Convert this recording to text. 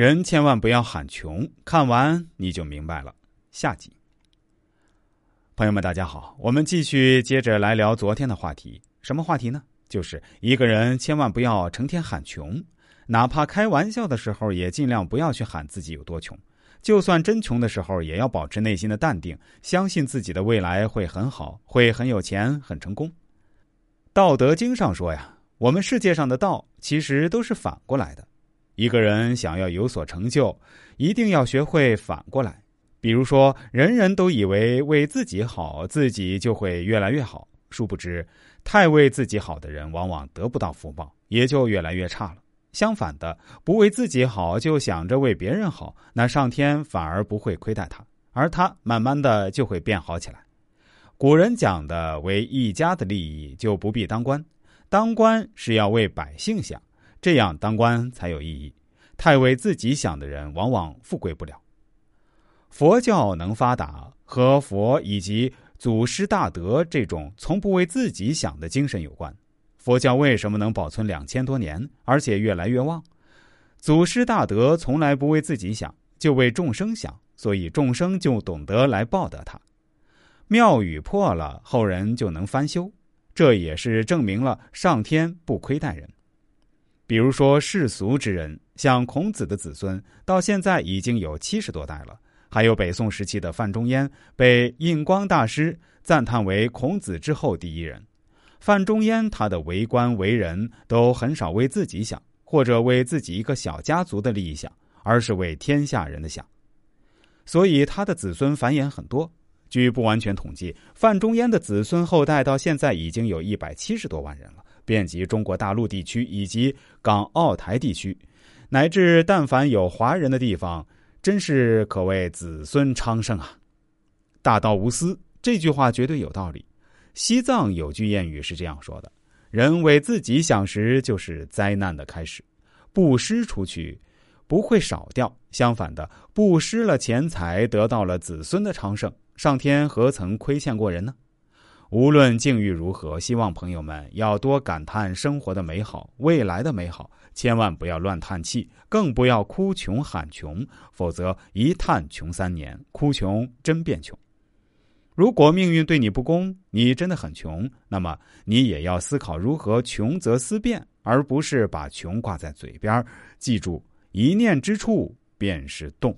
人千万不要喊穷，看完你就明白了。下集，朋友们，大家好，我们继续接着来聊昨天的话题。什么话题呢？就是一个人千万不要成天喊穷，哪怕开玩笑的时候，也尽量不要去喊自己有多穷。就算真穷的时候，也要保持内心的淡定，相信自己的未来会很好，会很有钱，很成功。道德经上说呀，我们世界上的道其实都是反过来的。一个人想要有所成就，一定要学会反过来。比如说，人人都以为为自己好，自己就会越来越好。殊不知，太为自己好的人，往往得不到福报，也就越来越差了。相反的，不为自己好，就想着为别人好，那上天反而不会亏待他，而他慢慢的就会变好起来。古人讲的为一家的利益，就不必当官。当官是要为百姓想。这样当官才有意义。太为自己想的人，往往富贵不了。佛教能发达，和佛以及祖师大德这种从不为自己想的精神有关。佛教为什么能保存两千多年，而且越来越旺？祖师大德从来不为自己想，就为众生想，所以众生就懂得来报答他。庙宇破了，后人就能翻修，这也是证明了上天不亏待人。比如说世俗之人，像孔子的子孙，到现在已经有七十多代了。还有北宋时期的范仲淹，被印光大师赞叹为孔子之后第一人。范仲淹他的为官为人，都很少为自己想，或者为自己一个小家族的利益想，而是为天下人的想。所以他的子孙繁衍很多。据不完全统计，范仲淹的子孙后代到现在已经有一百七十多万人了。遍及中国大陆地区以及港澳台地区，乃至但凡有华人的地方，真是可谓子孙昌盛啊！大道无私这句话绝对有道理。西藏有句谚语是这样说的：“人为自己想时，就是灾难的开始。布施出去，不会少掉；相反的，布施了钱财，得到了子孙的昌盛，上天何曾亏欠过人呢？”无论境遇如何，希望朋友们要多感叹生活的美好、未来的美好，千万不要乱叹气，更不要哭穷喊穷，否则一叹穷三年，哭穷真变穷。如果命运对你不公，你真的很穷，那么你也要思考如何穷则思变，而不是把穷挂在嘴边。记住，一念之处便是动。